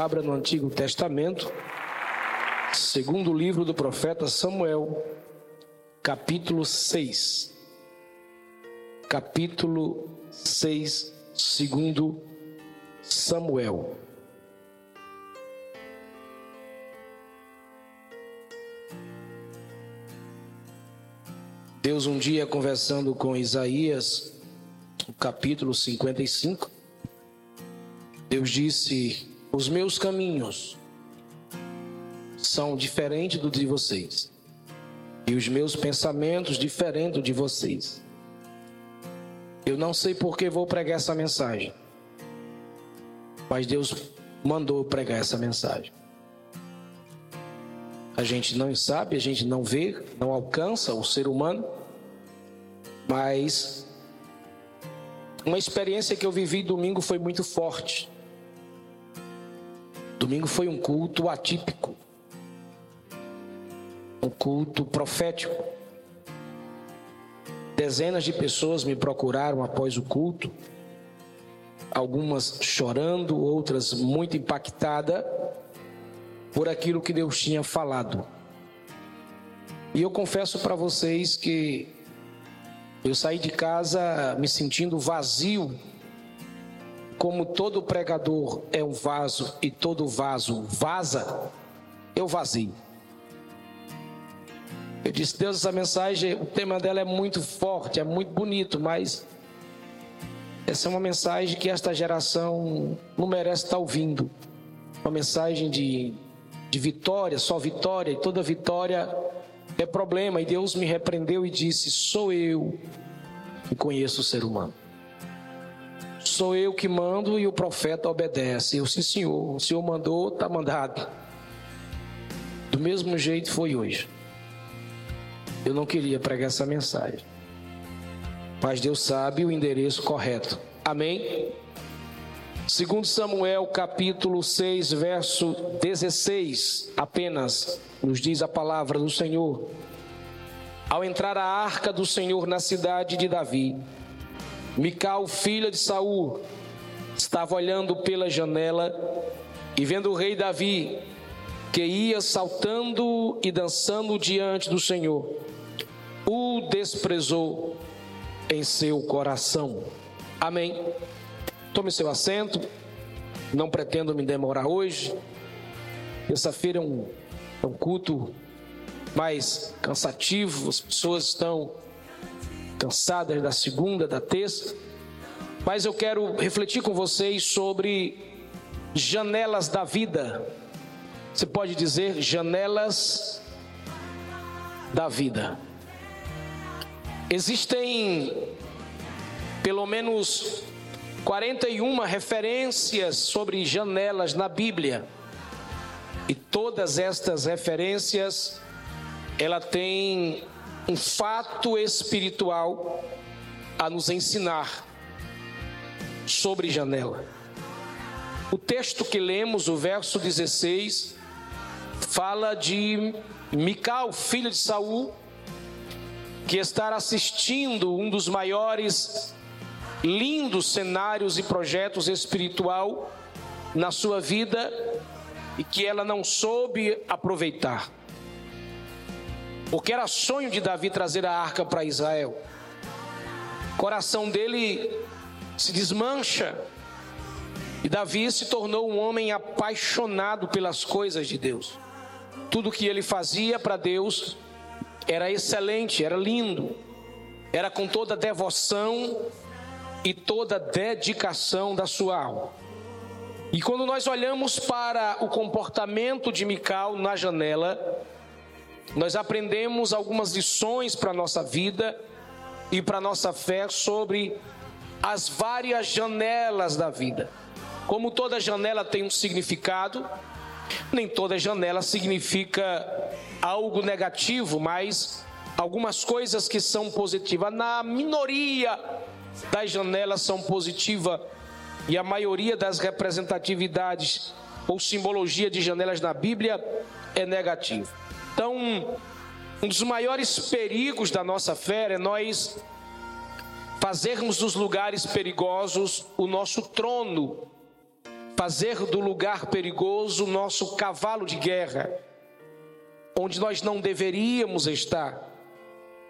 Abra no Antigo Testamento, segundo livro do profeta Samuel, capítulo 6. Capítulo 6, segundo Samuel. Deus um dia conversando com Isaías, capítulo 55, Deus disse: Os meus caminhos são diferentes do de vocês, e os meus pensamentos diferentes de vocês. Eu não sei por que vou pregar essa mensagem, mas Deus mandou pregar essa mensagem. A gente não sabe, a gente não vê, não alcança o ser humano, mas uma experiência que eu vivi domingo foi muito forte. Domingo foi um culto atípico, um culto profético. Dezenas de pessoas me procuraram após o culto, algumas chorando, outras muito impactadas por aquilo que Deus tinha falado. E eu confesso para vocês que eu saí de casa me sentindo vazio como todo pregador é um vaso e todo vaso vaza, eu vazio. Eu disse, Deus, essa mensagem, o tema dela é muito forte, é muito bonito, mas essa é uma mensagem que esta geração não merece estar ouvindo. Uma mensagem de, de vitória, só vitória, e toda vitória é problema. E Deus me repreendeu e disse: Sou eu que conheço o ser humano. Sou eu que mando e o profeta obedece. Eu, sim, senhor. O senhor mandou, está mandado. Do mesmo jeito foi hoje. Eu não queria pregar essa mensagem. Mas Deus sabe o endereço correto. Amém? Segundo Samuel, capítulo 6, verso 16, apenas nos diz a palavra do Senhor. Ao entrar a arca do Senhor na cidade de Davi, Mical, filha de Saul, estava olhando pela janela e vendo o rei Davi, que ia saltando e dançando diante do Senhor, o desprezou em seu coração. Amém. Tome seu assento. Não pretendo me demorar hoje. Terça-feira é um, é um culto mais cansativo, as pessoas estão cansadas da segunda, da terça, mas eu quero refletir com vocês sobre janelas da vida. Você pode dizer janelas da vida. Existem pelo menos 41 referências sobre janelas na Bíblia. E todas estas referências ela tem um fato espiritual a nos ensinar sobre janela. O texto que lemos, o verso 16, fala de Mical, filho de Saul, que está assistindo um dos maiores lindos cenários e projetos espiritual na sua vida e que ela não soube aproveitar. Porque era sonho de Davi trazer a arca para Israel. O coração dele se desmancha. E Davi se tornou um homem apaixonado pelas coisas de Deus. Tudo que ele fazia para Deus era excelente, era lindo, era com toda devoção e toda dedicação da sua alma. E quando nós olhamos para o comportamento de Mical na janela, nós aprendemos algumas lições para a nossa vida e para a nossa fé sobre as várias janelas da vida. Como toda janela tem um significado, nem toda janela significa algo negativo, mas algumas coisas que são positivas. Na minoria das janelas são positivas e a maioria das representatividades ou simbologia de janelas na Bíblia é negativa. Então, um dos maiores perigos da nossa fé é nós fazermos dos lugares perigosos o nosso trono, fazer do lugar perigoso nosso cavalo de guerra, onde nós não deveríamos estar.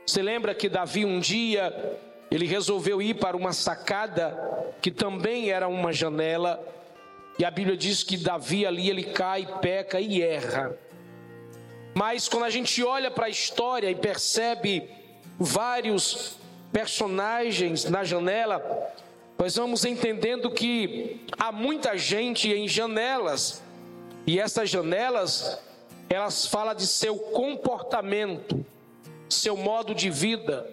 Você lembra que Davi um dia ele resolveu ir para uma sacada que também era uma janela, e a Bíblia diz que Davi ali ele cai, peca e erra. Mas quando a gente olha para a história e percebe vários personagens na janela, nós vamos entendendo que há muita gente em janelas, e essas janelas, elas falam de seu comportamento, seu modo de vida,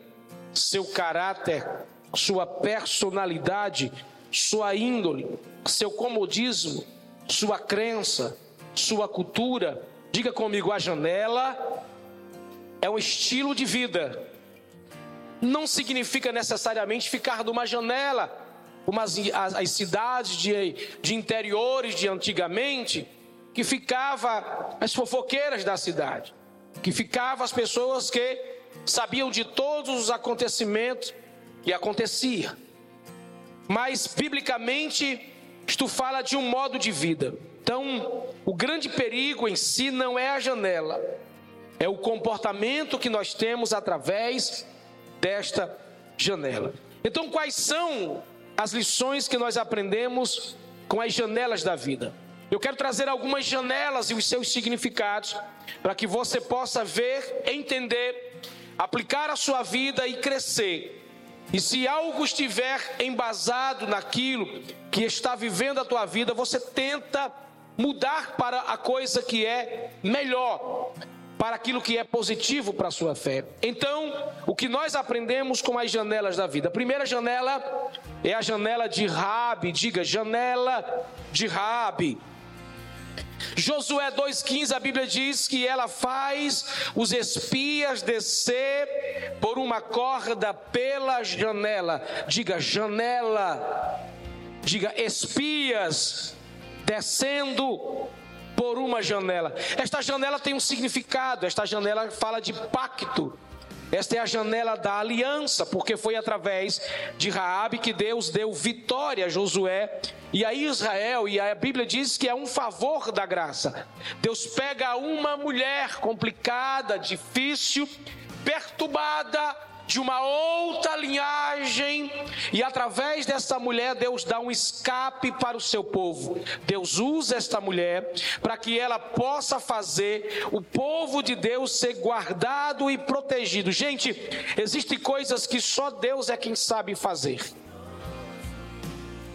seu caráter, sua personalidade, sua índole, seu comodismo, sua crença, sua cultura. Diga comigo, a janela é um estilo de vida. Não significa necessariamente ficar numa janela, como as, as, as cidades de, de interiores de antigamente, que ficava as fofoqueiras da cidade, que ficava as pessoas que sabiam de todos os acontecimentos que acontecia. Mas biblicamente, isto fala de um modo de vida. Então, o grande perigo em si não é a janela, é o comportamento que nós temos através desta janela. Então, quais são as lições que nós aprendemos com as janelas da vida? Eu quero trazer algumas janelas e os seus significados para que você possa ver, entender aplicar a sua vida e crescer. E se algo estiver embasado naquilo que está vivendo a tua vida, você tenta mudar para a coisa que é melhor, para aquilo que é positivo para a sua fé. Então, o que nós aprendemos com as janelas da vida? A primeira janela é a janela de Rabi, diga janela de Rabi. Josué 2,15, a Bíblia diz que ela faz os espias descer por uma corda pela janela. Diga janela. Diga espias descendo por uma janela. Esta janela tem um significado, esta janela fala de pacto. Esta é a janela da aliança, porque foi através de Raabe que Deus deu vitória a Josué e a Israel, e a Bíblia diz que é um favor da graça. Deus pega uma mulher complicada, difícil, perturbada, de uma outra linhagem, e através dessa mulher, Deus dá um escape para o seu povo. Deus usa esta mulher para que ela possa fazer o povo de Deus ser guardado e protegido. Gente, existem coisas que só Deus é quem sabe fazer.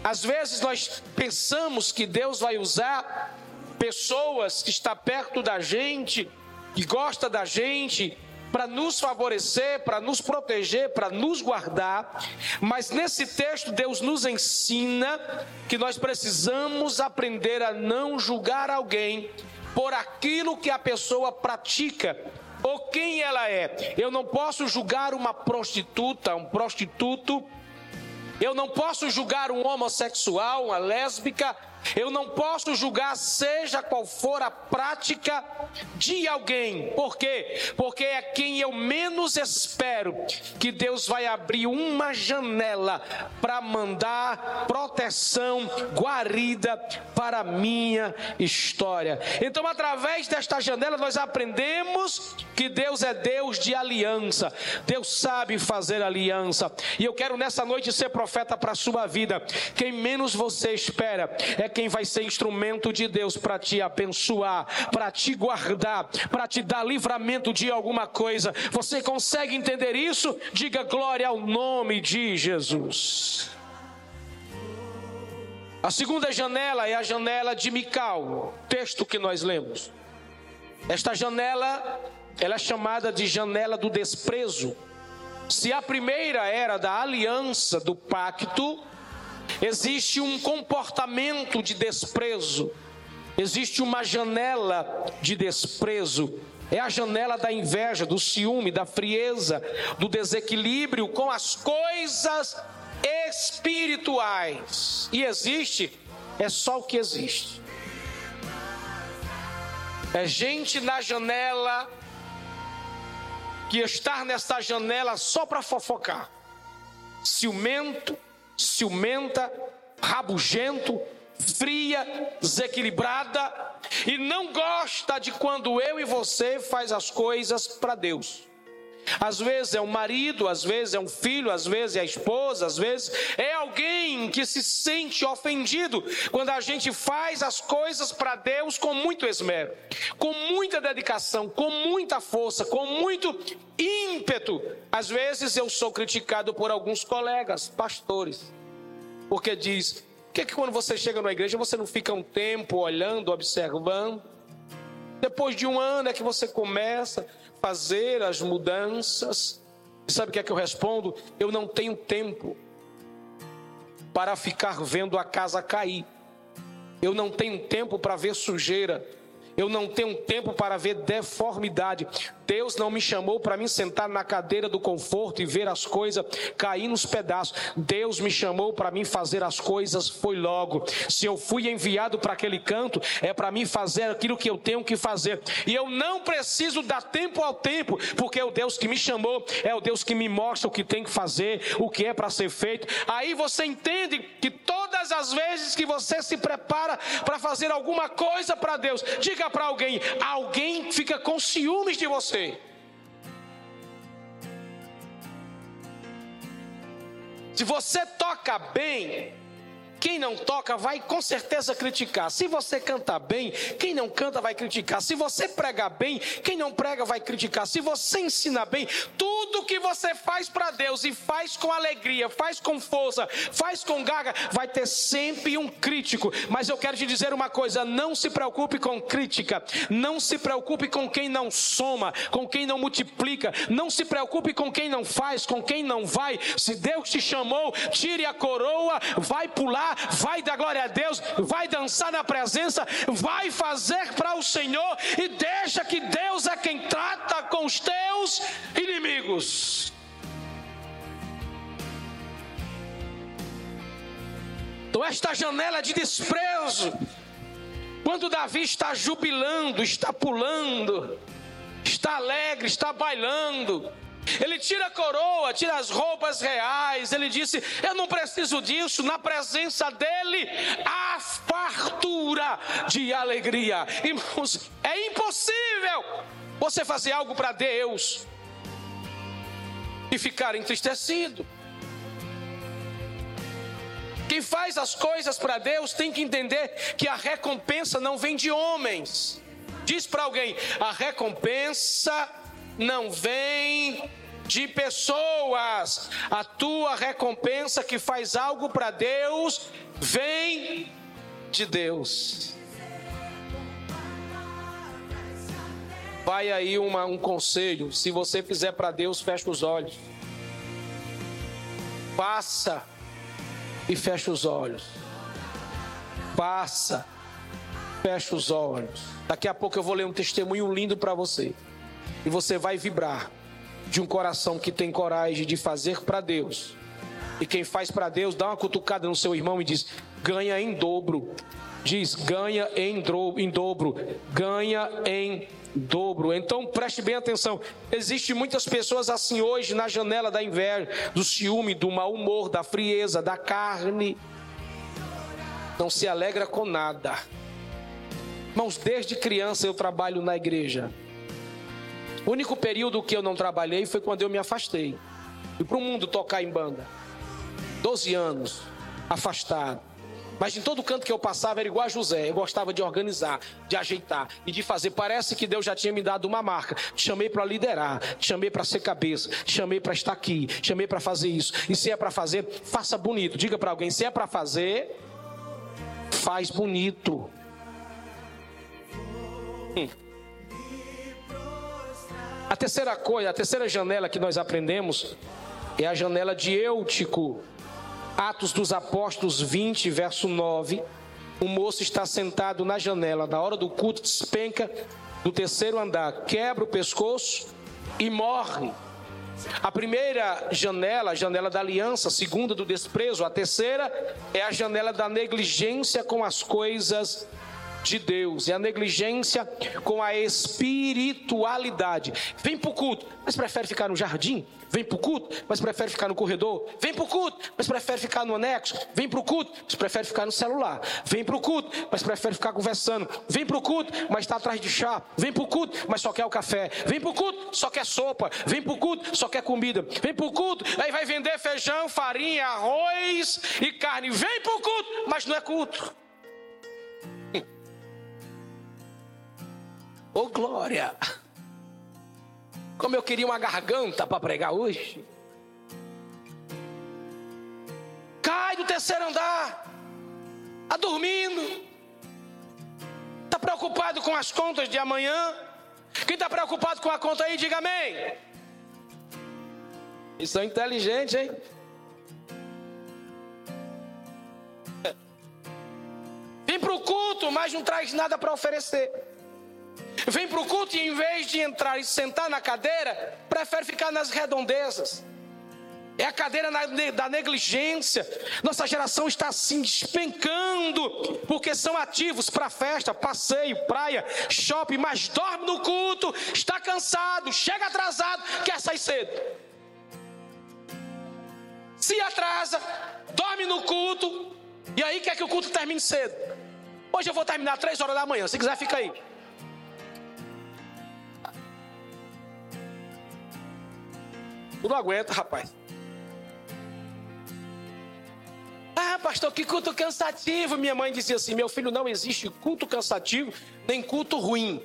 Às vezes nós pensamos que Deus vai usar pessoas que está perto da gente, que gosta da gente, para nos favorecer, para nos proteger, para nos guardar. Mas nesse texto Deus nos ensina que nós precisamos aprender a não julgar alguém por aquilo que a pessoa pratica ou quem ela é. Eu não posso julgar uma prostituta, um prostituto. Eu não posso julgar um homossexual, uma lésbica eu não posso julgar, seja qual for a prática de alguém. Por quê? Porque é quem eu menos espero que Deus vai abrir uma janela para mandar proteção, guarida para a minha história. Então, através desta janela, nós aprendemos que Deus é Deus de aliança. Deus sabe fazer aliança. E eu quero nessa noite ser profeta para a sua vida. Quem menos você espera é quem vai ser instrumento de Deus para te abençoar, para te guardar, para te dar livramento de alguma coisa. Você consegue entender isso? Diga glória ao nome de Jesus. A segunda janela é a janela de Mical, texto que nós lemos. Esta janela, ela é chamada de janela do desprezo. Se a primeira era da aliança, do pacto, Existe um comportamento de desprezo, existe uma janela de desprezo. É a janela da inveja, do ciúme, da frieza, do desequilíbrio com as coisas espirituais. E existe, é só o que existe. É gente na janela que está nessa janela só para fofocar. Ciumento, ciumenta, rabugento, fria, desequilibrada e não gosta de quando eu e você faz as coisas para Deus. Às vezes é um marido, às vezes é um filho, às vezes é a esposa, às vezes é alguém que se sente ofendido quando a gente faz as coisas para Deus com muito esmero, com muita dedicação, com muita força, com muito ímpeto. Às vezes eu sou criticado por alguns colegas, pastores, porque diz: por que, é que quando você chega na igreja você não fica um tempo olhando, observando? Depois de um ano é que você começa fazer as mudanças. E sabe o que é que eu respondo? Eu não tenho tempo para ficar vendo a casa cair. Eu não tenho tempo para ver sujeira. Eu não tenho tempo para ver deformidade. Deus não me chamou para me sentar na cadeira do conforto e ver as coisas cair nos pedaços. Deus me chamou para mim fazer as coisas foi logo. Se eu fui enviado para aquele canto, é para mim fazer aquilo que eu tenho que fazer. E eu não preciso dar tempo ao tempo, porque o Deus que me chamou é o Deus que me mostra o que tem que fazer, o que é para ser feito. Aí você entende que todas as vezes que você se prepara para fazer alguma coisa para Deus, diga para alguém, alguém fica com ciúmes de você você. Se você toca bem, quem não toca vai com certeza criticar. Se você canta bem, quem não canta vai criticar. Se você prega bem, quem não prega vai criticar. Se você ensina bem, tudo que você faz para Deus e faz com alegria, faz com força, faz com gaga, vai ter sempre um crítico. Mas eu quero te dizer uma coisa: não se preocupe com crítica, não se preocupe com quem não soma, com quem não multiplica, não se preocupe com quem não faz, com quem não vai. Se Deus te chamou, tire a coroa, vai pular vai dar glória a Deus, vai dançar na presença, vai fazer para o Senhor e deixa que Deus é quem trata com os teus inimigos. Então, esta janela de desprezo, quando Davi está jubilando, está pulando, está alegre, está bailando, ele tira a coroa, tira as roupas reais. Ele disse: Eu não preciso disso. Na presença dele, há fartura de alegria. Irmãos, é impossível você fazer algo para Deus e ficar entristecido. Quem faz as coisas para Deus tem que entender que a recompensa não vem de homens. Diz para alguém: a recompensa não vem de pessoas. A tua recompensa que faz algo para Deus vem de Deus. Vai aí uma, um conselho: se você fizer para Deus, fecha os olhos. Passa e fecha os olhos. Passa, fecha os olhos. Daqui a pouco eu vou ler um testemunho lindo para você e você vai vibrar de um coração que tem coragem de fazer para Deus. E quem faz para Deus, dá uma cutucada no seu irmão e diz: ganha em dobro. Diz: ganha em, em dobro. Ganha em dobro. Então preste bem atenção. Existem muitas pessoas assim hoje na janela da inveja, do ciúme, do mau humor, da frieza, da carne. Não se alegra com nada. Irmãos, desde criança eu trabalho na igreja. O único período que eu não trabalhei foi quando eu me afastei. E para o mundo tocar em banda. 12 anos, afastado. Mas em todo canto que eu passava era igual a José. Eu gostava de organizar, de ajeitar e de fazer. Parece que Deus já tinha me dado uma marca. Te chamei para liderar, te chamei para ser cabeça, te chamei para estar aqui, te chamei para fazer isso. E se é para fazer, faça bonito. Diga para alguém: se é para fazer, faz bonito. Hum. A terceira coisa, a terceira janela que nós aprendemos é a janela de Eutico. Atos dos Apóstolos 20, verso 9. O moço está sentado na janela, na hora do culto, despenca do terceiro andar, quebra o pescoço e morre. A primeira janela, a janela da aliança, a segunda do desprezo, a terceira é a janela da negligência com as coisas de Deus, é a negligência com a espiritualidade. Vem para o culto, mas prefere ficar no jardim? Vem para o culto, mas prefere ficar no corredor? Vem para o culto, mas prefere ficar no anexo? Vem para o culto, mas prefere ficar no celular? Vem para o culto, mas prefere ficar conversando? Vem para o culto, mas está atrás de chá? Vem para o culto, mas só quer o café? Vem para o culto, só quer sopa? Vem para o culto, só quer comida? Vem para o culto, aí vai vender feijão, farinha, arroz e carne. Vem para o culto, mas não é culto. Ô oh, glória! Como eu queria uma garganta para pregar hoje. Cai do terceiro andar, está dormindo, está preocupado com as contas de amanhã. Quem está preocupado com a conta aí, diga amém. Isso é inteligente, hein? Vem para o culto, mas não traz nada para oferecer. Vem para o culto e em vez de entrar e sentar na cadeira, prefere ficar nas redondezas. É a cadeira da negligência. Nossa geração está assim despencando, porque são ativos para festa, passeio, praia, shopping, mas dorme no culto, está cansado, chega atrasado, quer sair cedo. Se atrasa, dorme no culto, e aí quer que o culto termine cedo. Hoje eu vou terminar três horas da manhã, se quiser fica aí. Tu não aguenta, rapaz. Ah, pastor, que culto cansativo. Minha mãe dizia assim: meu filho, não existe culto cansativo, nem culto ruim.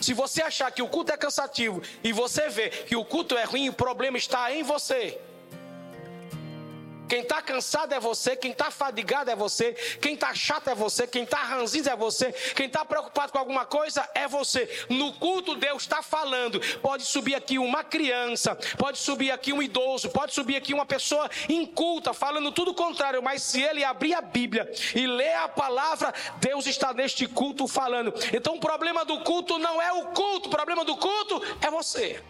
Se você achar que o culto é cansativo e você vê que o culto é ruim, o problema está em você. Quem está cansado é você, quem está fadigado é você, quem está chato é você, quem está ranzinho é você, quem está preocupado com alguma coisa é você. No culto, Deus está falando. Pode subir aqui uma criança, pode subir aqui um idoso, pode subir aqui uma pessoa inculta, falando tudo o contrário, mas se ele abrir a Bíblia e ler a palavra, Deus está neste culto falando. Então o problema do culto não é o culto, o problema do culto é você.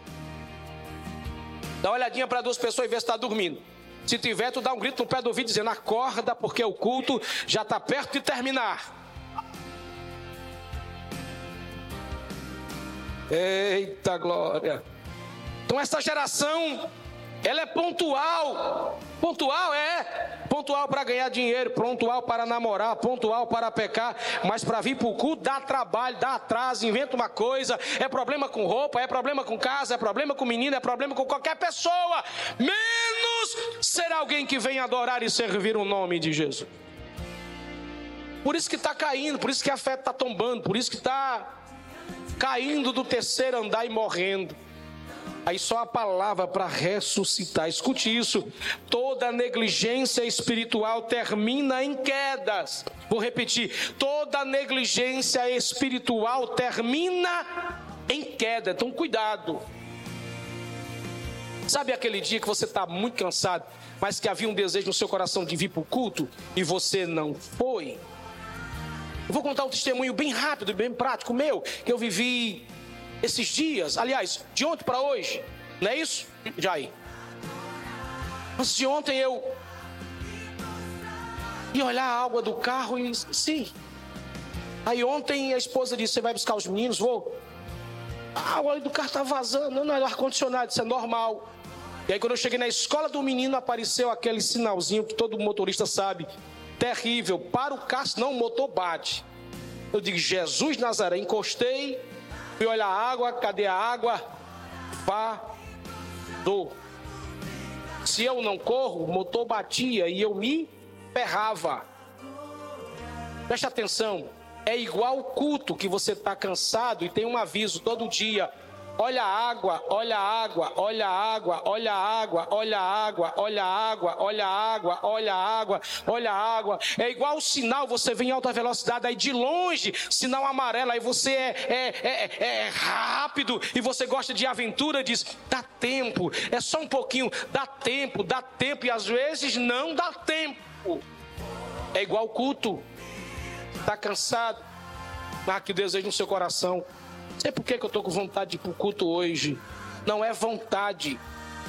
Dá uma olhadinha para duas pessoas e vê se está dormindo. Se tiver, tu dá um grito no pé do ouvido dizendo: acorda, porque o culto já está perto de terminar. Eita glória! Então essa geração, ela é pontual. Pontual é pontual para ganhar dinheiro, pontual para namorar, pontual para pecar, mas para vir para o culto dá trabalho, dá atraso, inventa uma coisa, é problema com roupa, é problema com casa, é problema com menino, é problema com qualquer pessoa, menos ser alguém que vem adorar e servir o nome de Jesus. Por isso que está caindo, por isso que a fé está tombando, por isso que está caindo do terceiro andar e morrendo. Aí só a palavra para ressuscitar. Escute isso. Toda negligência espiritual termina em quedas. Vou repetir. Toda negligência espiritual termina em queda. Então cuidado. Sabe aquele dia que você está muito cansado, mas que havia um desejo no seu coração de vir para o culto e você não foi? Eu vou contar um testemunho bem rápido, bem prático meu, que eu vivi esses dias, aliás, de ontem para hoje, não é isso, Jair? Antes de ontem eu ia olhar a água do carro e sim. Aí ontem a esposa disse: Você vai buscar os meninos? Vou. A água do carro está vazando. Não, não é ar-condicionado, isso é normal. E aí, quando eu cheguei na escola do menino, apareceu aquele sinalzinho que todo motorista sabe. Terrível. Para o carro, senão o motor bate. Eu digo, Jesus Nazaré, encostei, Fui olhar a água, cadê a água? Parou. Se eu não corro, o motor batia e eu me ferrava. Preste atenção, é igual o culto que você está cansado e tem um aviso todo dia. Olha a água, olha a água, olha a água, olha a água, olha a água, olha a água, olha a água, olha a água, olha a água. É igual o sinal, você vem em alta velocidade, aí de longe, sinal amarelo, aí você é, é, é, é rápido e você gosta de aventura, diz: dá tempo, é só um pouquinho, dá tempo, dá tempo, e às vezes não dá tempo. É igual culto, está cansado, mas que desejo no seu coração Sei por que, eu estou com vontade de ir para o culto hoje. Não é vontade,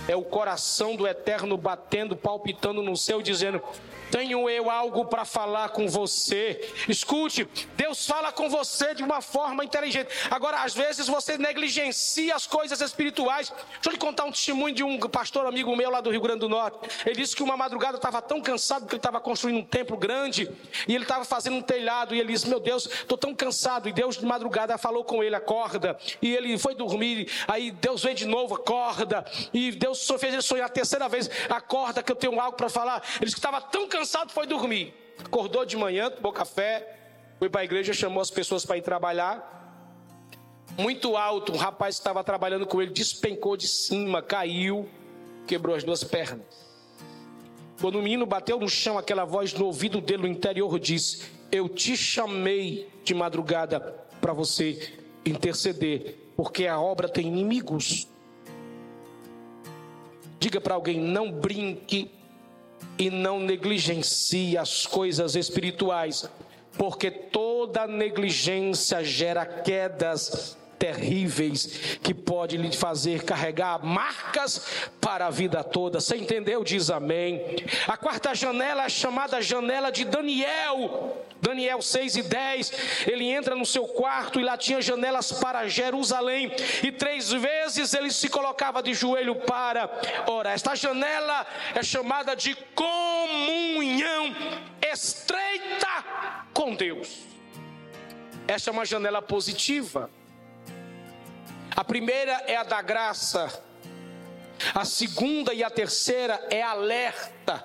é o coração do eterno batendo, palpitando no seu, dizendo: tenho eu algo para falar com você. Escute, Deus fala com você de uma forma inteligente. Agora, às vezes você negligencia as coisas espirituais. Deixa eu lhe contar um testemunho de um pastor amigo meu lá do Rio Grande do Norte. Ele disse que uma madrugada estava tão cansado que ele estava construindo um templo grande e ele estava fazendo um telhado. E ele disse: Meu Deus, estou tão cansado. E Deus de madrugada falou com ele: Acorda. E ele foi dormir. Aí Deus veio de novo: Acorda. E Deus só fez ele sonhar a terceira vez: Acorda, que eu tenho algo para falar. Ele disse que estava tão cansado cansado, foi dormir. Acordou de manhã, tomou café, foi para a igreja, chamou as pessoas para ir trabalhar. Muito alto, um rapaz que estava trabalhando com ele despencou de cima, caiu, quebrou as duas pernas. Quando o menino bateu no chão, aquela voz no ouvido dele no interior disse: Eu te chamei de madrugada para você interceder, porque a obra tem inimigos. Diga para alguém: não brinque e não negligencie as coisas espirituais, porque toda negligência gera quedas terríveis que pode lhe fazer carregar marcas para a vida toda. Você entendeu? Diz amém. A quarta janela é chamada janela de Daniel. Daniel 6 e 10, ele entra no seu quarto e lá tinha janelas para Jerusalém, e três vezes ele se colocava de joelho para orar. Esta janela é chamada de comunhão estreita com Deus. Esta é uma janela positiva. A primeira é a da graça, a segunda e a terceira é alerta.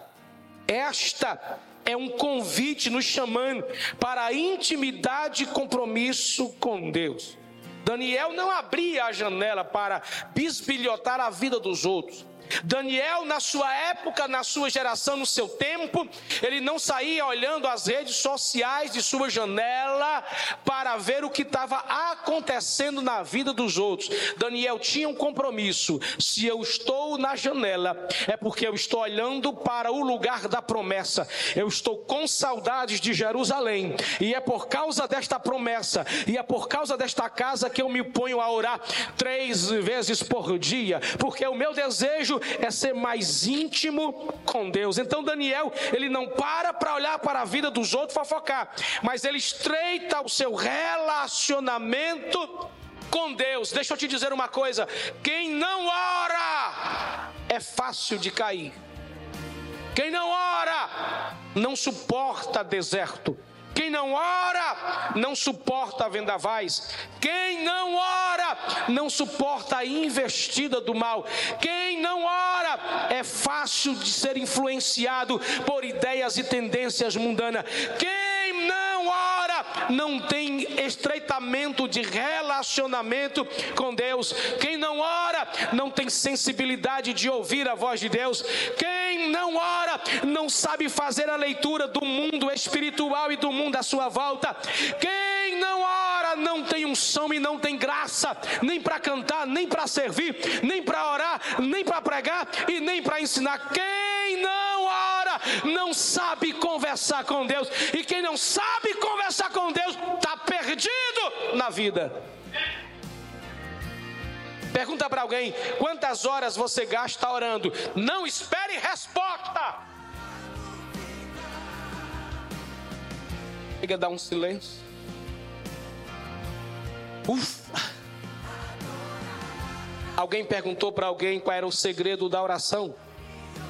Esta é um convite nos chamando para intimidade e compromisso com Deus. Daniel não abria a janela para bisbilhotar a vida dos outros. Daniel, na sua época, na sua geração, no seu tempo, ele não saía olhando as redes sociais de sua janela para ver o que estava acontecendo na vida dos outros. Daniel tinha um compromisso: se eu estou na janela, é porque eu estou olhando para o lugar da promessa. Eu estou com saudades de Jerusalém, e é por causa desta promessa, e é por causa desta casa que eu me ponho a orar três vezes por dia, porque o meu desejo é ser mais íntimo com Deus. Então Daniel, ele não para para olhar para a vida dos outros fofocar, mas ele estreita o seu relacionamento com Deus. Deixa eu te dizer uma coisa: quem não ora é fácil de cair. Quem não ora não suporta deserto. Quem não ora não suporta vendavais. Quem não ora não suporta a investida do mal. Quem não ora é fácil de ser influenciado por ideias e tendências mundanas. Quem não tem estreitamento de relacionamento com Deus. Quem não ora não tem sensibilidade de ouvir a voz de Deus. Quem não ora não sabe fazer a leitura do mundo espiritual e do mundo à sua volta. Quem não ora não tem unção e não tem graça, nem para cantar, nem para servir, nem para orar, nem para pregar e nem para ensinar. Quem não não sabe conversar com Deus. E quem não sabe conversar com Deus está perdido na vida. Pergunta para alguém: quantas horas você gasta orando? Não espere resposta. Chega a dar um silêncio. Ufa. Alguém perguntou para alguém qual era o segredo da oração.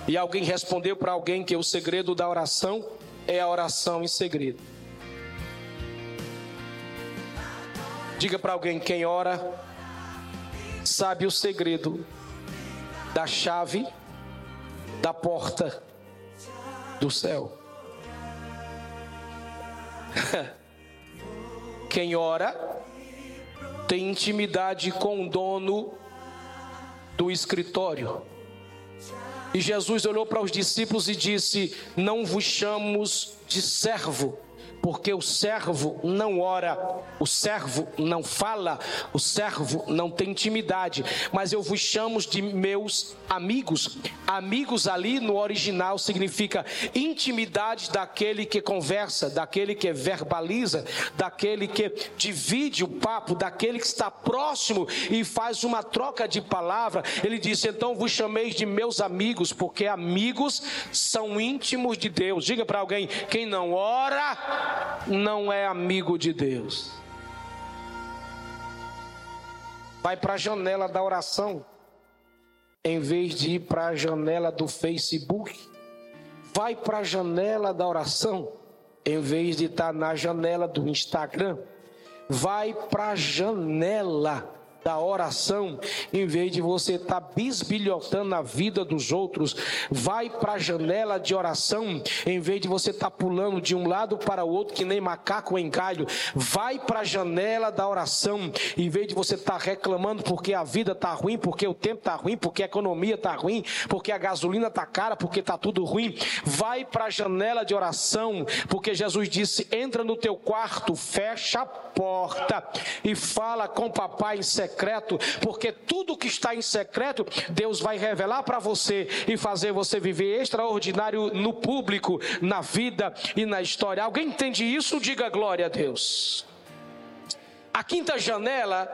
E alguém respondeu para alguém que o segredo da oração é a oração em segredo. Diga para alguém: quem ora sabe o segredo da chave da porta do céu. Quem ora tem intimidade com o dono do escritório. E Jesus olhou para os discípulos e disse: Não vos chamos de servo, porque o servo não ora, o servo não fala, o servo não tem intimidade, mas eu vos chamo de meus amigos. Amigos ali no original significa intimidade daquele que conversa, daquele que verbaliza, daquele que divide o papo, daquele que está próximo e faz uma troca de palavra. Ele disse: Então vos chameis de meus amigos, porque amigos são íntimos de Deus. Diga para alguém: quem não ora, não é amigo de Deus. Vai para a janela da oração, em vez de ir para a janela do Facebook. Vai para a janela da oração, em vez de estar tá na janela do Instagram. Vai para a janela da oração, em vez de você estar tá bisbilhotando a vida dos outros, vai para a janela de oração, em vez de você estar tá pulando de um lado para o outro, que nem macaco em galho, vai para a janela da oração, em vez de você estar tá reclamando porque a vida está ruim, porque o tempo está ruim, porque a economia está ruim, porque a gasolina está cara, porque está tudo ruim, vai para a janela de oração, porque Jesus disse: entra no teu quarto, fecha a porta e fala com o papai em secreto secreto, porque tudo que está em secreto, Deus vai revelar para você e fazer você viver extraordinário no público, na vida e na história. Alguém entende isso? Diga glória a Deus. A quinta janela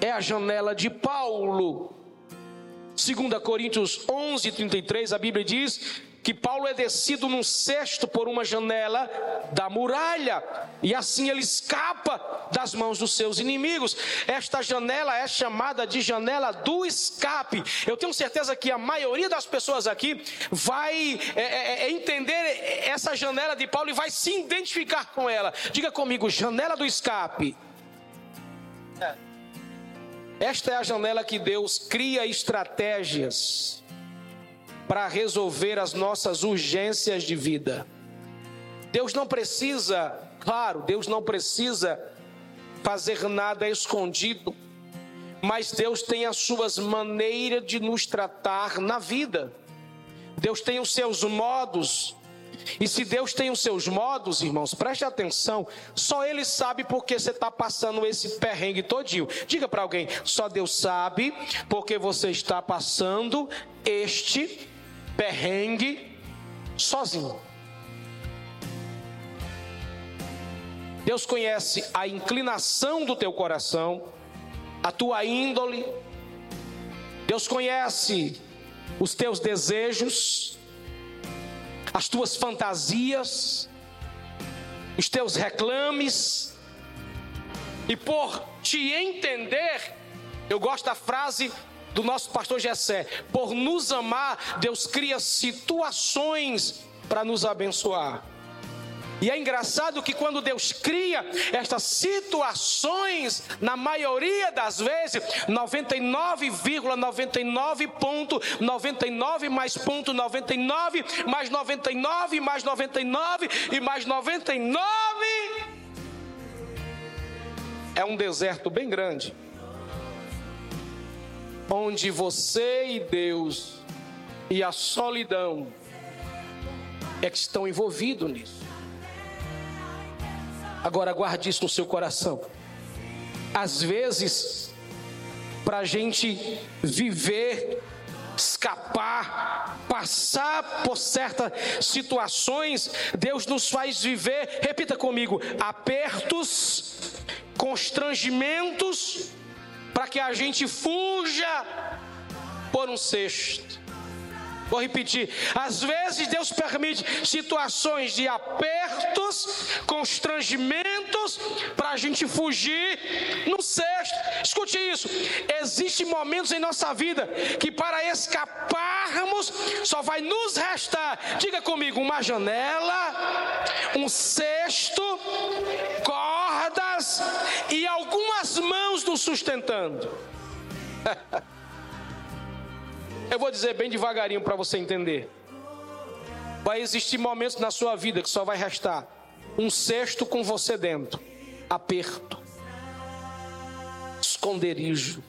é a janela de Paulo. 2 Coríntios 11, 33, a Bíblia diz que Paulo é descido num cesto por uma janela da muralha, e assim ele escapa das mãos dos seus inimigos. Esta janela é chamada de janela do escape. Eu tenho certeza que a maioria das pessoas aqui vai é, é, é entender essa janela de Paulo e vai se identificar com ela. Diga comigo, janela do escape. Esta é a janela que Deus cria estratégias para resolver as nossas urgências de vida. Deus não precisa, claro, Deus não precisa fazer nada escondido, mas Deus tem as suas maneiras de nos tratar na vida. Deus tem os seus modos. E se Deus tem os seus modos, irmãos, preste atenção, só Ele sabe porque você está passando esse perrengue todinho. Diga para alguém, só Deus sabe porque você está passando este perrengue sozinho. Deus conhece a inclinação do teu coração, a tua índole. Deus conhece os teus desejos, as tuas fantasias, os teus reclames. E por te entender, eu gosto da frase do nosso pastor Jessé. Por nos amar, Deus cria situações para nos abençoar. E é engraçado que quando Deus cria estas situações, na maioria das vezes, 99,99,99 mais ponto 99 mais 99 mais 99 e mais 99 é um deserto bem grande onde você e Deus e a solidão é que estão envolvidos nisso. Agora guarde isso no seu coração. Às vezes, para a gente viver, escapar, passar por certas situações, Deus nos faz viver, repita comigo, apertos, constrangimentos para que a gente fuja por um cesto. Vou repetir. Às vezes Deus permite situações de apertos, constrangimentos, para a gente fugir no cesto. Escute isso. Existem momentos em nossa vida que para escaparmos só vai nos restar, diga comigo, uma janela, um cesto, cordas e mãos nos sustentando. Eu vou dizer bem devagarinho para você entender. Vai existir momentos na sua vida que só vai restar um cesto com você dentro, aperto, esconderijo,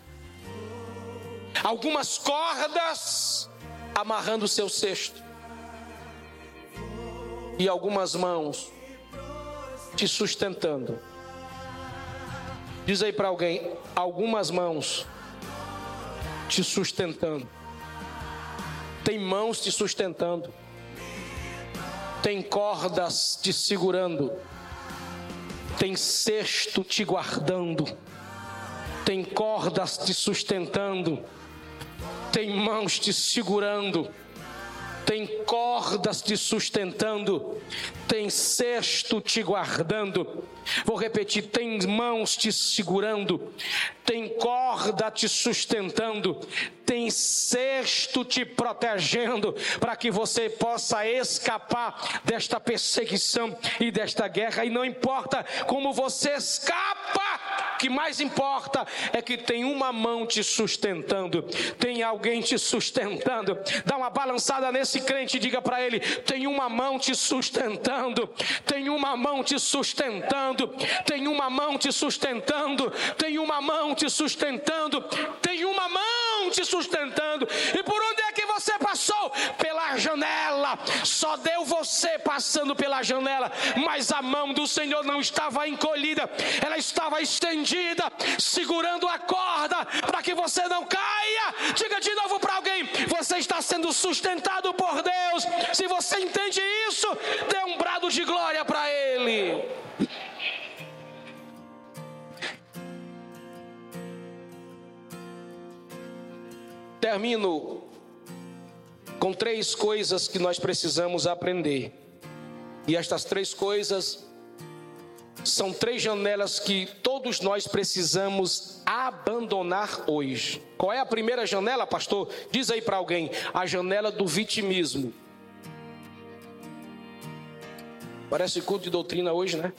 algumas cordas amarrando o seu cesto e algumas mãos te sustentando. Diz aí para alguém: algumas mãos te sustentando. Tem mãos te sustentando. Tem cordas te segurando. Tem cesto te guardando. Tem cordas te sustentando. Tem mãos te segurando tem cordas te sustentando, tem cesto te guardando. Vou repetir: tem mãos te segurando, tem corda te sustentando, tem cesto te protegendo, para que você possa escapar desta perseguição e desta guerra. E não importa como você escapa, o que mais importa é que tem uma mão te sustentando, tem alguém te sustentando. Dá uma balançada nesse crente e diga para ele: tem uma mão te sustentando, tem uma mão te sustentando, tem uma mão te sustentando, tem uma mão te sustentando, tem uma mão te sustentando. E por onde é que você passou? Pela janela. Só deu você passando pela janela, mas a mão do Senhor não estava encolhida, ela estava estendida, segurando a corda para que você não caia. Diga de novo para alguém: você está sendo sustentado por Deus. Se você entende isso, dê um brado de glória para Ele. Termino com três coisas que nós precisamos aprender. E estas três coisas são três janelas que todos nós precisamos abandonar hoje. Qual é a primeira janela, pastor? Diz aí para alguém: a janela do vitimismo. Parece culto de doutrina hoje, né?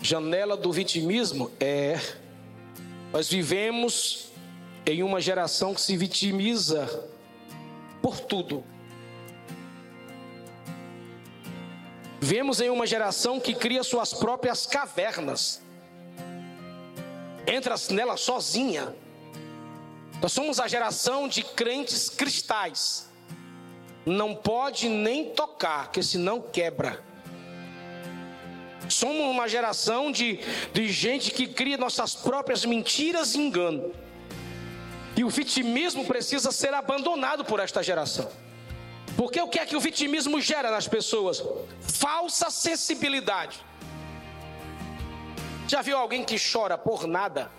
Janela do vitimismo é. Nós vivemos em uma geração que se vitimiza por tudo. Vemos em uma geração que cria suas próprias cavernas, entra nela sozinha. Nós somos a geração de crentes cristais. Não pode nem tocar, que senão quebra. Somos uma geração de, de gente que cria nossas próprias mentiras e engano. E o vitimismo precisa ser abandonado por esta geração. Porque o que é que o vitimismo gera nas pessoas? Falsa sensibilidade. Já viu alguém que chora por nada?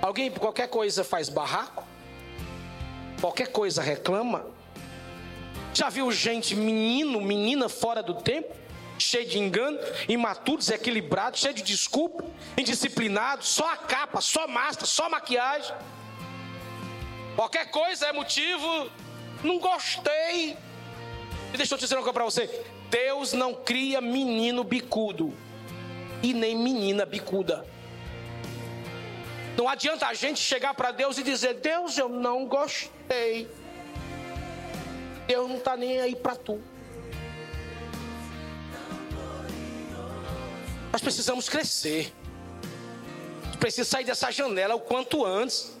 Alguém por qualquer coisa faz barraco? Qualquer coisa reclama? Já viu gente, menino, menina fora do tempo? Cheio de engano, imaturo, desequilibrado, cheio de desculpa, indisciplinado, só a capa, só máscara, só maquiagem. Qualquer coisa é motivo, não gostei. E deixa eu te dizer uma coisa para você: Deus não cria menino bicudo e nem menina bicuda. Não adianta a gente chegar para Deus e dizer: Deus, eu não gostei. Deus não está nem aí para tu. Nós precisamos crescer. Precisa sair dessa janela o quanto antes.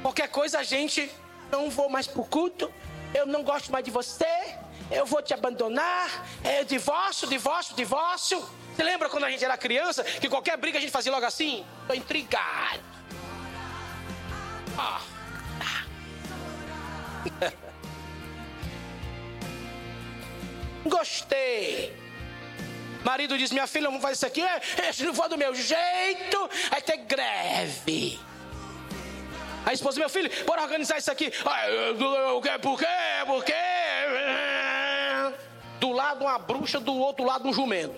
Qualquer coisa a gente não vou mais pro culto. Eu não gosto mais de você. Eu vou te abandonar. É divórcio, divórcio, divórcio. Você lembra quando a gente era criança que qualquer briga a gente fazia logo assim? Tô intrigado. Ah. Gostei. Marido diz: Minha filha, vamos fazer isso aqui. É, se não for do meu jeito, vai ter greve. A esposa, meu filho, bora organizar isso aqui. Por quê? Por quê? Do lado uma bruxa, do outro lado um jumento.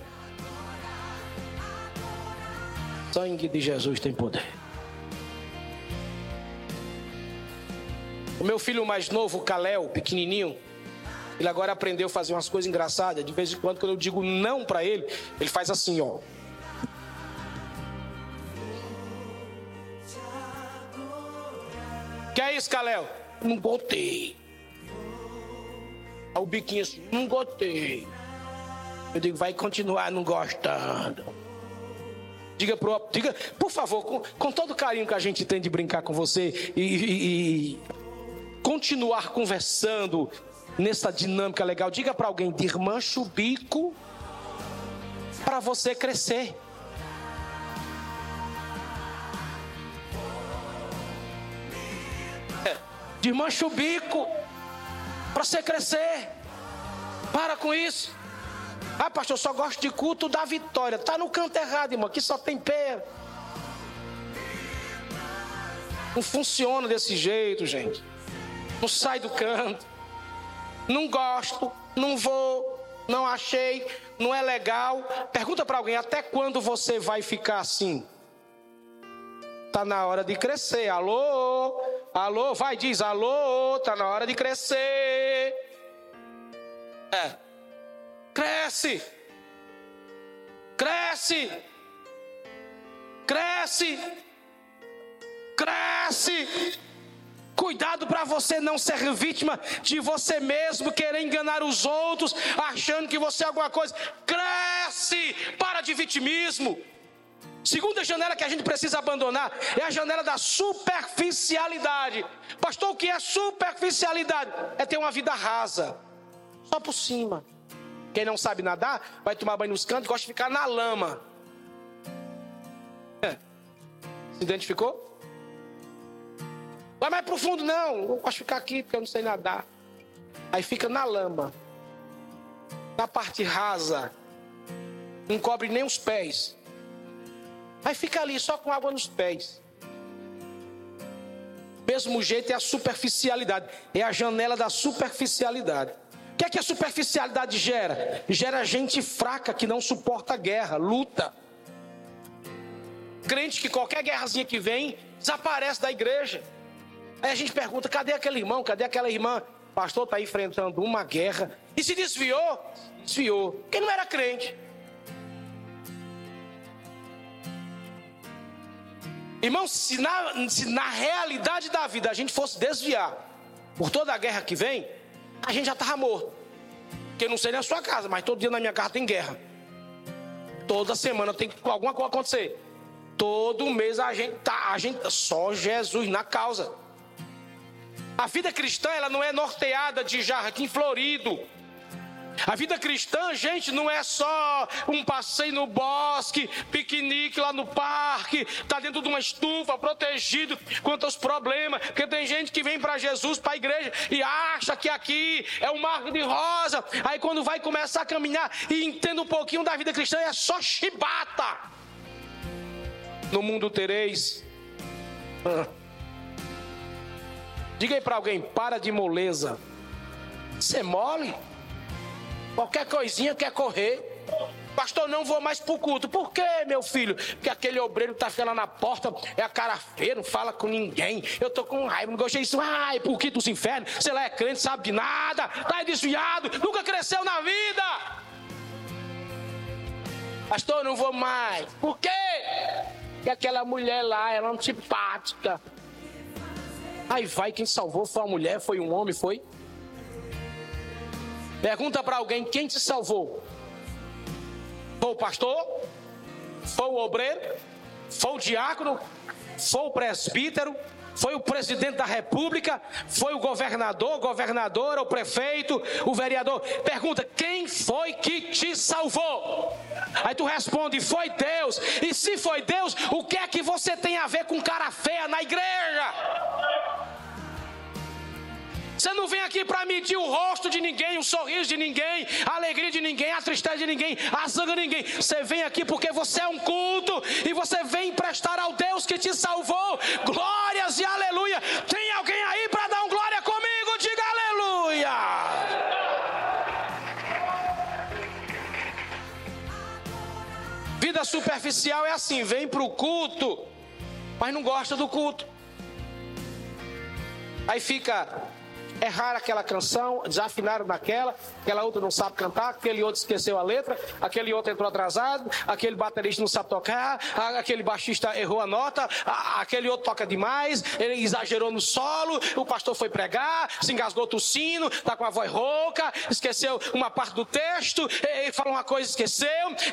Sangue de Jesus tem poder. O meu filho mais novo, Kalel, pequenininho, ele agora aprendeu a fazer umas coisas engraçadas. De vez em quando, quando eu digo não para ele, ele faz assim, ó. Que é isso, Calel? Não gostei. O biquinho assim, não gostei. Eu digo, vai continuar não gostando. Diga, pro, diga por favor, com, com todo o carinho que a gente tem de brincar com você e, e, e continuar conversando, nessa dinâmica legal. Diga para alguém, desmancha o bico para você crescer. É, desmancha o bico para você crescer. Para com isso. Ah, pastor, eu só gosto de culto da vitória. Tá no canto errado, irmão. Aqui só tem pé. Não funciona desse jeito, gente. Não sai do canto. Não gosto, não vou, não achei, não é legal. Pergunta para alguém: até quando você vai ficar assim? Tá na hora de crescer. Alô? Alô? Vai, diz alô, tá na hora de crescer. É. Cresce. Cresce. Cresce. Cresce. Cuidado para você não ser vítima de você mesmo, querer enganar os outros, achando que você é alguma coisa. Cresce. Para de vitimismo. Segunda janela que a gente precisa abandonar é a janela da superficialidade. Pastor, o que é superficialidade? É ter uma vida rasa, só por cima. Quem não sabe nadar, vai tomar banho nos cantos, gosta de ficar na lama. É. Se identificou? Vai mais profundo, não. Eu de ficar aqui porque eu não sei nadar. Aí fica na lama, na parte rasa, não cobre nem os pés. Aí fica ali só com água nos pés. Mesmo jeito é a superficialidade, é a janela da superficialidade. O que é que a superficialidade gera? Gera gente fraca que não suporta guerra, luta. Crente que qualquer guerrazinha que vem, desaparece da igreja. Aí a gente pergunta: cadê aquele irmão? Cadê aquela irmã? O pastor está enfrentando uma guerra e se desviou? Desviou, porque não era crente. Irmão, se na, se na realidade da vida a gente fosse desviar por toda a guerra que vem, a gente já estava morto. Porque não sei na sua casa, mas todo dia na minha casa tem guerra. Toda semana tem alguma coisa acontecer. Todo mês a gente tá, a gente só Jesus na causa. A vida cristã ela não é norteada de jardim florido. A vida cristã, gente, não é só um passeio no bosque, piquenique lá no parque, tá dentro de uma estufa, protegido contra os problemas. Porque tem gente que vem para Jesus, para a igreja e acha que aqui é um mar de rosa. Aí quando vai começar a caminhar e entende um pouquinho da vida cristã, é só chibata. No mundo tereis. Diga aí para alguém: para de moleza. Você é mole? Qualquer coisinha quer correr. Pastor, não vou mais pro culto. Por quê, meu filho? Porque aquele obreiro tá ficando lá na porta, é a cara feia, não fala com ninguém. Eu tô com raiva, não gostei disso. Ai, por que dos infernos? Sei lá, é crente, sabe de nada, tá desviado, nunca cresceu na vida. Pastor, não vou mais. Por quê? Porque aquela mulher lá, ela é antipática. Aí vai, quem salvou foi uma mulher, foi um homem, foi? Pergunta para alguém: quem te salvou? Foi o pastor? Foi o obreiro? Foi o diácono? Foi o presbítero? Foi o presidente da república? Foi o governador, governadora, o prefeito, o vereador? Pergunta: quem foi que te salvou? Aí tu responde: foi Deus. E se foi Deus, o que é que você tem a ver com cara feia na igreja? Você não vem aqui para medir o rosto de ninguém, o sorriso de ninguém, a alegria de ninguém, a tristeza de ninguém, a sangue de ninguém. Você vem aqui porque você é um culto e você vem prestar ao Deus que te salvou. Glórias e aleluia. Tem alguém aí para dar um glória comigo? Diga aleluia. Vida superficial é assim: vem para o culto, mas não gosta do culto. Aí fica erraram aquela canção, desafinaram naquela, aquela outra não sabe cantar, aquele outro esqueceu a letra, aquele outro entrou atrasado, aquele baterista não sabe tocar, aquele baixista errou a nota, aquele outro toca demais, ele exagerou no solo, o pastor foi pregar, se engasgou tossindo, está com a voz rouca, esqueceu uma parte do texto, ele falou uma coisa, esqueceu,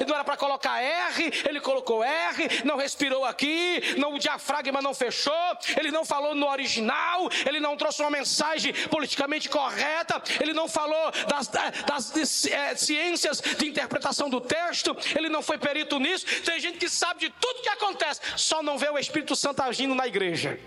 não era para colocar R, ele colocou R, não respirou aqui, não, o diafragma não fechou, ele não falou no original, ele não trouxe uma mensagem por politicamente correta, ele não falou das, das é, ciências de interpretação do texto, ele não foi perito nisso. Tem gente que sabe de tudo que acontece, só não vê o Espírito Santo agindo na igreja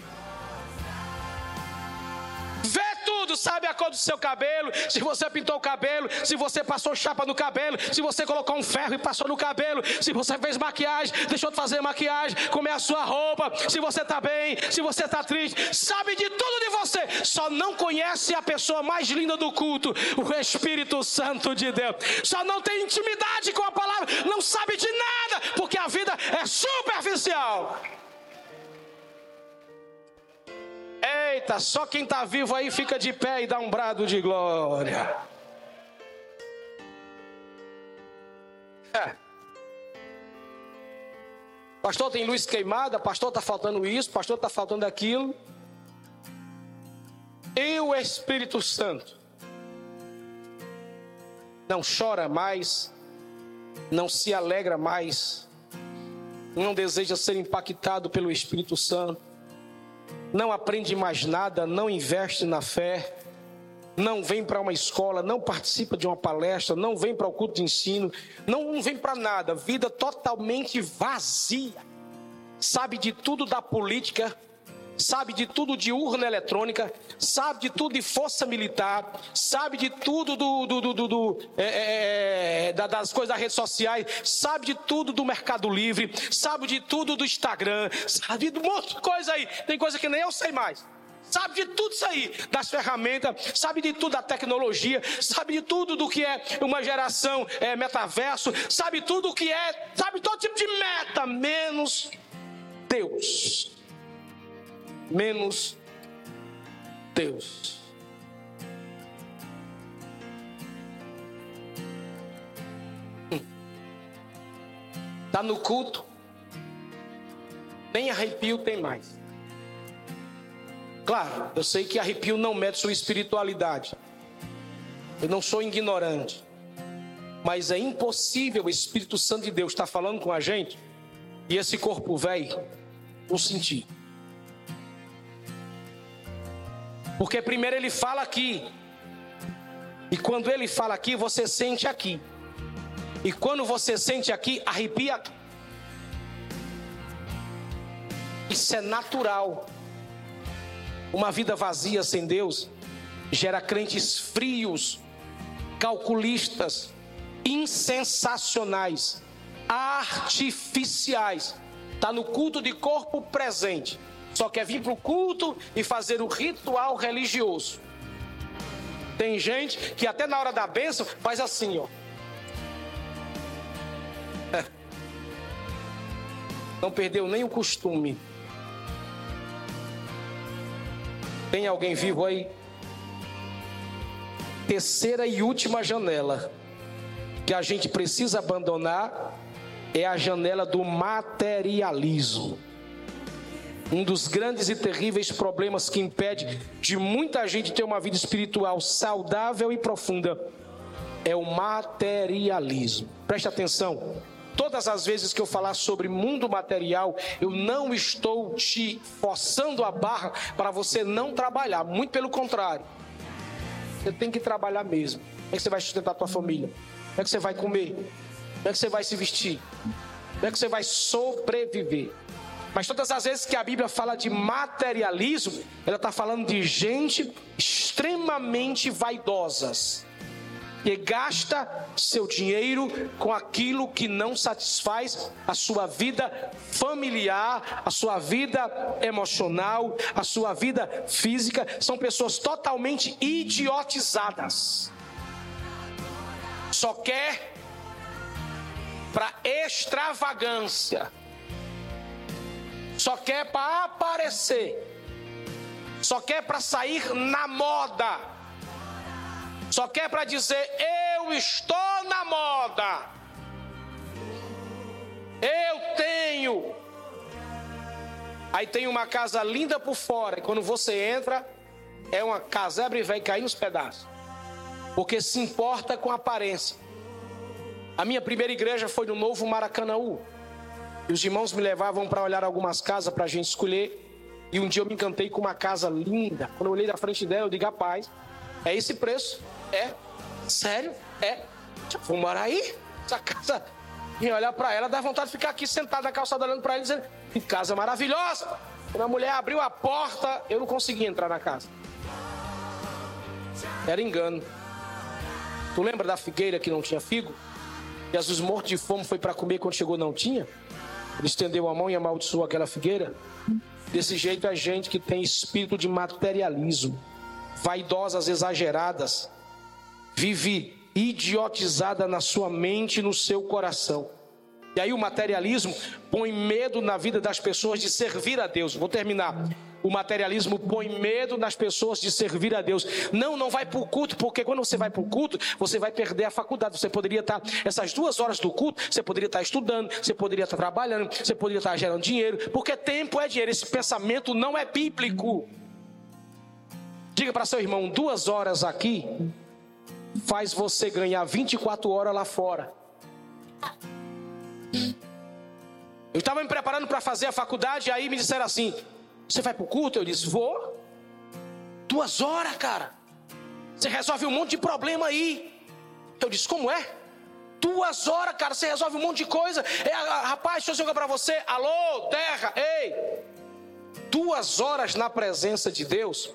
sabe a cor do seu cabelo, se você pintou o cabelo, se você passou chapa no cabelo, se você colocou um ferro e passou no cabelo, se você fez maquiagem, deixou de fazer maquiagem, como é a sua roupa, se você está bem, se você está triste, sabe de tudo de você, só não conhece a pessoa mais linda do culto, o Espírito Santo de Deus, só não tem intimidade com a palavra, não sabe de nada, porque a vida é superficial. Eita, só quem está vivo aí fica de pé e dá um brado de glória. É. Pastor, tem luz queimada, pastor, está faltando isso, pastor, está faltando aquilo. E o Espírito Santo não chora mais, não se alegra mais, não deseja ser impactado pelo Espírito Santo não aprende mais nada, não investe na fé, não vem para uma escola, não participa de uma palestra, não vem para o culto de ensino, não vem para nada, vida totalmente vazia. Sabe de tudo da política, sabe de tudo de urna eletrônica, sabe de tudo de força militar, sabe de tudo do, do, do, do é, é, é das coisas das redes sociais, sabe de tudo do Mercado Livre, sabe de tudo do Instagram, sabe de um monte de coisa aí. Tem coisa que nem eu sei mais. Sabe de tudo isso aí, das ferramentas, sabe de tudo da tecnologia, sabe de tudo do que é uma geração é, metaverso, sabe tudo o que é, sabe todo tipo de meta, menos Deus menos Deus. Está no culto, nem arrepio tem mais. Claro, eu sei que arrepio não mede sua espiritualidade. Eu não sou ignorante. Mas é impossível o Espírito Santo de Deus estar falando com a gente e esse corpo velho não sentir. Porque primeiro ele fala aqui. E quando ele fala aqui, você sente aqui. E quando você sente aqui, arrepia aqui. Isso é natural. Uma vida vazia sem Deus gera crentes frios, calculistas, insensacionais, artificiais. Está no culto de corpo presente só quer vir para o culto e fazer o ritual religioso. Tem gente que até na hora da bênção faz assim, ó. É. Não perdeu nem o costume. Tem alguém vivo aí? Terceira e última janela que a gente precisa abandonar é a janela do materialismo. Um dos grandes e terríveis problemas que impede de muita gente ter uma vida espiritual saudável e profunda é o materialismo. Preste atenção. Todas as vezes que eu falar sobre mundo material, eu não estou te forçando a barra para você não trabalhar, muito pelo contrário. Você tem que trabalhar mesmo. Como é que você vai sustentar a tua família? Como é que você vai comer? Como é que você vai se vestir? Como é que você vai sobreviver? Mas todas as vezes que a Bíblia fala de materialismo, ela está falando de gente extremamente vaidosas, que gasta seu dinheiro com aquilo que não satisfaz a sua vida familiar, a sua vida emocional, a sua vida física. São pessoas totalmente idiotizadas. Só quer para extravagância só quer para aparecer, só quer para sair na moda, só quer para dizer: Eu estou na moda, eu tenho. Aí tem uma casa linda por fora, e quando você entra, é uma casebre e vai cair nos pedaços, porque se importa com a aparência. A minha primeira igreja foi no Novo Maracanãú. E os irmãos me levavam para olhar algumas casas para a gente escolher. E um dia eu me encantei com uma casa linda. Quando eu olhei na frente dela, eu digo, rapaz, é esse preço? É. Sério? É. Vou morar aí? Essa casa. E olhar para ela, dá vontade de ficar aqui sentado na calçada olhando para ela dizendo, que casa maravilhosa. Quando a mulher abriu a porta, eu não consegui entrar na casa. Era engano. Tu lembra da figueira que não tinha figo? Jesus morto de fome foi para comer quando chegou não tinha? Ele estendeu a mão e amaldiçoou aquela figueira. Desse jeito é gente que tem espírito de materialismo, vaidosas exageradas, vive idiotizada na sua mente e no seu coração. E aí o materialismo põe medo na vida das pessoas de servir a Deus. Vou terminar. O materialismo põe medo nas pessoas de servir a Deus. Não, não vai para o culto, porque quando você vai para o culto, você vai perder a faculdade. Você poderia estar, essas duas horas do culto, você poderia estar estudando, você poderia estar trabalhando, você poderia estar gerando dinheiro, porque tempo é dinheiro. Esse pensamento não é bíblico. Diga para seu irmão: duas horas aqui faz você ganhar 24 horas lá fora. Eu estava me preparando para fazer a faculdade, aí me disseram assim: Você vai para o culto? Eu disse: Vou. Duas horas, cara. Você resolve um monte de problema aí. Eu disse: Como é? Duas horas, cara, você resolve um monte de coisa. É, rapaz, deixa eu jogar para você. Alô, terra, ei. Duas horas na presença de Deus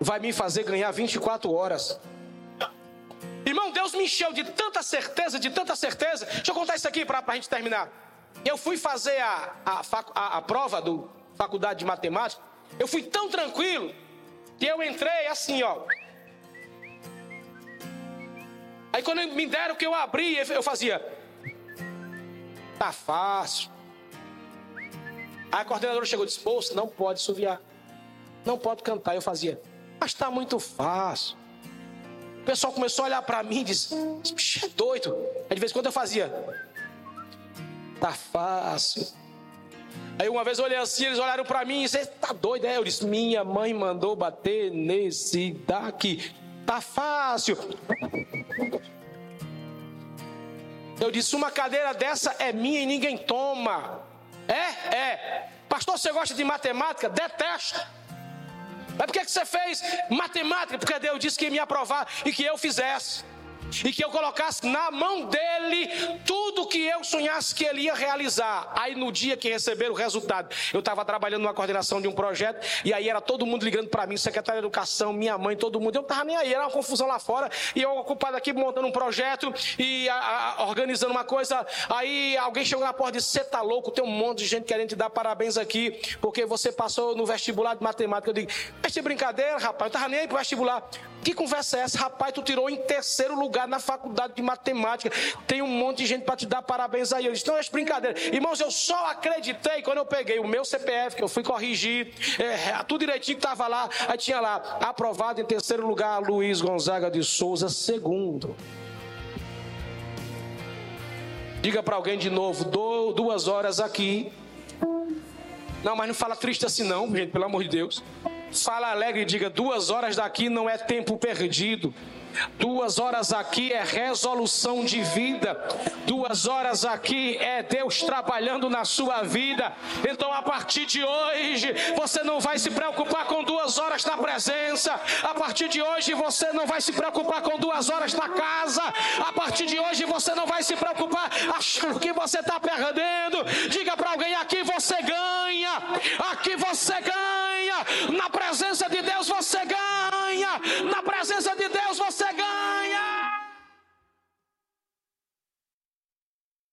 vai me fazer ganhar 24 horas. Irmão, Deus me encheu de tanta certeza, de tanta certeza. Deixa eu contar isso aqui para a gente terminar. Eu fui fazer a, a, a, a prova do faculdade de matemática. Eu fui tão tranquilo que eu entrei assim, ó. Aí quando me deram que eu abri, eu fazia. Tá fácil. Aí a coordenadora chegou disposto, não pode suviar. Não pode cantar. Eu fazia. Mas tá muito fácil pessoal começou a olhar para mim e disse: é doido. Aí de vez em quando eu fazia: Tá fácil. Aí uma vez eu olhei assim, eles olharam para mim e disse: Tá doido? É? Eu disse: Minha mãe mandou bater nesse daqui. Tá fácil. Eu disse: Uma cadeira dessa é minha e ninguém toma. É? É. Pastor, você gosta de matemática? Detesto. Mas por que você fez matemática? Porque Deus disse que ia me aprovar e que eu fizesse e que eu colocasse na mão dele tudo que eu sonhasse que ele ia realizar. Aí no dia que receber o resultado, eu estava trabalhando numa coordenação de um projeto e aí era todo mundo ligando para mim, secretário de educação, minha mãe, todo mundo. Eu não estava nem aí, era uma confusão lá fora e eu ocupado aqui montando um projeto e a, a, organizando uma coisa. Aí alguém chegou na porta e disse: Você tá louco? Tem um monte de gente querendo te dar parabéns aqui porque você passou no vestibular de matemática. Eu digo: Este brincadeira, rapaz, eu estava nem aí pro vestibular. Que conversa é essa? Rapaz, tu tirou em terceiro lugar na faculdade de matemática. Tem um monte de gente para te dar parabéns aí. Eu disse, não é brincadeira. Irmãos, eu só acreditei quando eu peguei o meu CPF, que eu fui corrigir, é, tudo direitinho que estava lá. Aí tinha lá, aprovado em terceiro lugar, Luiz Gonzaga de Souza, segundo. Diga para alguém de novo, duas horas aqui. Não, mas não fala triste assim não, gente, pelo amor de Deus. Fala alegre e diga: duas horas daqui não é tempo perdido duas horas aqui é resolução de vida, duas horas aqui é Deus trabalhando na sua vida. Então, a partir de hoje, você não vai se preocupar com duas horas na presença, a partir de hoje, você não vai se preocupar com duas horas na casa, a partir de hoje, você não vai se preocupar achando que você está perdendo. Diga para alguém: aqui você ganha, aqui você ganha, na presença de Deus você ganha, na presença de Deus você ganha!